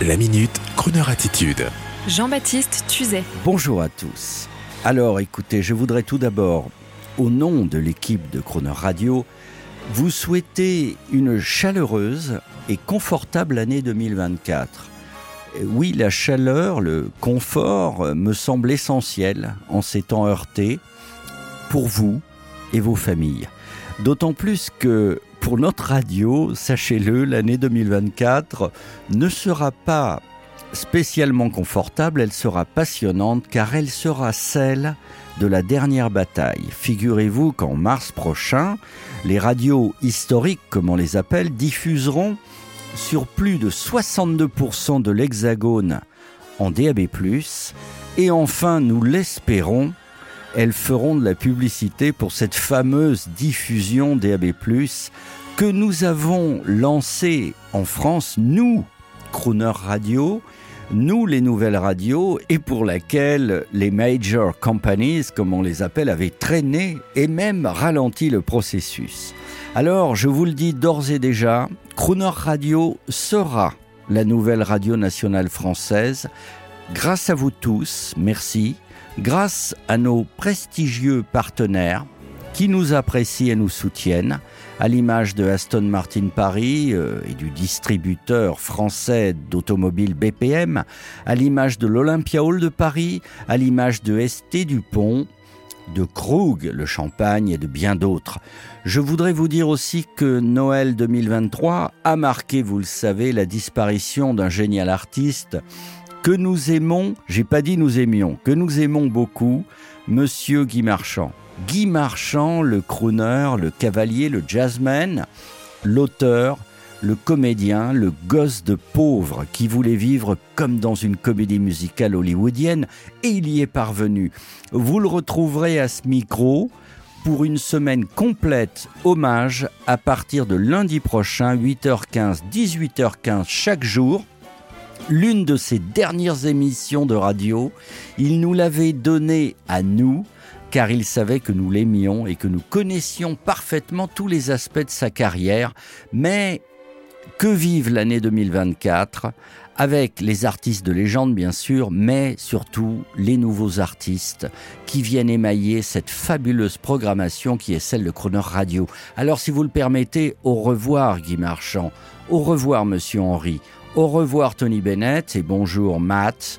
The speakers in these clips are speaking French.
La minute, Kroneur attitude. Jean-Baptiste Tuzet. Bonjour à tous. Alors écoutez, je voudrais tout d'abord, au nom de l'équipe de Croner Radio, vous souhaiter une chaleureuse et confortable année 2024. Oui, la chaleur, le confort me semble essentiel en ces temps heurtés pour vous et vos familles. D'autant plus que pour notre radio, sachez-le, l'année 2024 ne sera pas spécialement confortable, elle sera passionnante car elle sera celle de la dernière bataille. Figurez-vous qu'en mars prochain, les radios historiques, comme on les appelle, diffuseront sur plus de 62% de l'hexagone en DAB+, et enfin, nous l'espérons, elles feront de la publicité pour cette fameuse diffusion DAB+, que nous avons lancée en France, nous, Crooner Radio, nous les nouvelles radios, et pour laquelle les major companies, comme on les appelle, avaient traîné et même ralenti le processus. Alors, je vous le dis d'ores et déjà, Crooner Radio sera la nouvelle radio nationale française. Grâce à vous tous, merci grâce à nos prestigieux partenaires qui nous apprécient et nous soutiennent, à l'image de Aston Martin Paris euh, et du distributeur français d'automobiles BPM, à l'image de l'Olympia Hall de Paris, à l'image de ST Dupont, de Krug, le champagne et de bien d'autres. Je voudrais vous dire aussi que Noël 2023 a marqué, vous le savez, la disparition d'un génial artiste que nous aimons, j'ai pas dit nous aimions, que nous aimons beaucoup, Monsieur Guy Marchand. Guy Marchand, le crooner, le cavalier, le jazzman, l'auteur, le comédien, le gosse de pauvre qui voulait vivre comme dans une comédie musicale hollywoodienne, et il y est parvenu. Vous le retrouverez à ce micro pour une semaine complète hommage à partir de lundi prochain, 8h15, 18h15 chaque jour l'une de ses dernières émissions de radio. Il nous l'avait donnée à nous car il savait que nous l'aimions et que nous connaissions parfaitement tous les aspects de sa carrière. Mais que vive l'année 2024 avec les artistes de légende bien sûr, mais surtout les nouveaux artistes qui viennent émailler cette fabuleuse programmation qui est celle de Croner Radio. Alors si vous le permettez, au revoir Guy Marchand, au revoir Monsieur Henri, au revoir Tony Bennett et bonjour Matt,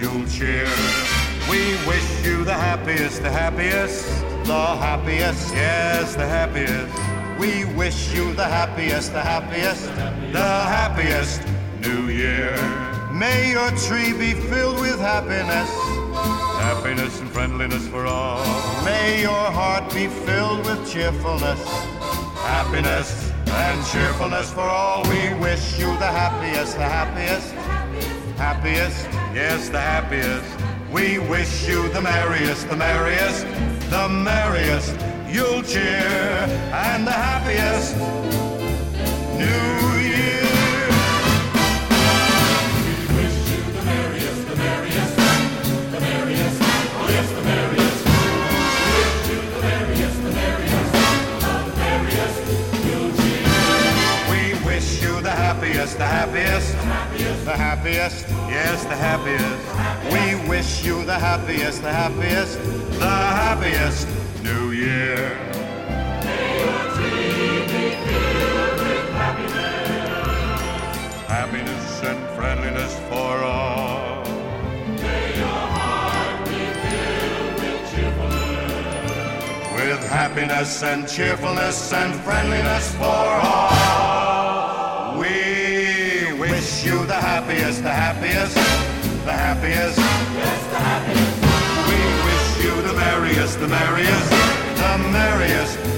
you'll cheer. We wish you the happiest, the happiest, the happiest, yes, the happiest. We wish you the happiest, the happiest, the happiest new year. May your tree be filled with happiness, happiness and friendliness for all. May your heart be filled with cheerfulness, happiness and cheerfulness for all. We wish you the happiest, the happiest, happiest, yes, the happiest. We wish you the merriest, the merriest, the merriest. You'll cheer and the happiest New happiest, the happiest, the happiest, yes, the happiest. We wish you the happiest, the happiest, the happiest New Year. Happiness and friendliness for all. May your heart be filled With happiness and cheerfulness and friendliness for all. Happiest, the happiest, the happiest. Yes, the happiest. We wish you the merriest, the merriest, the merriest.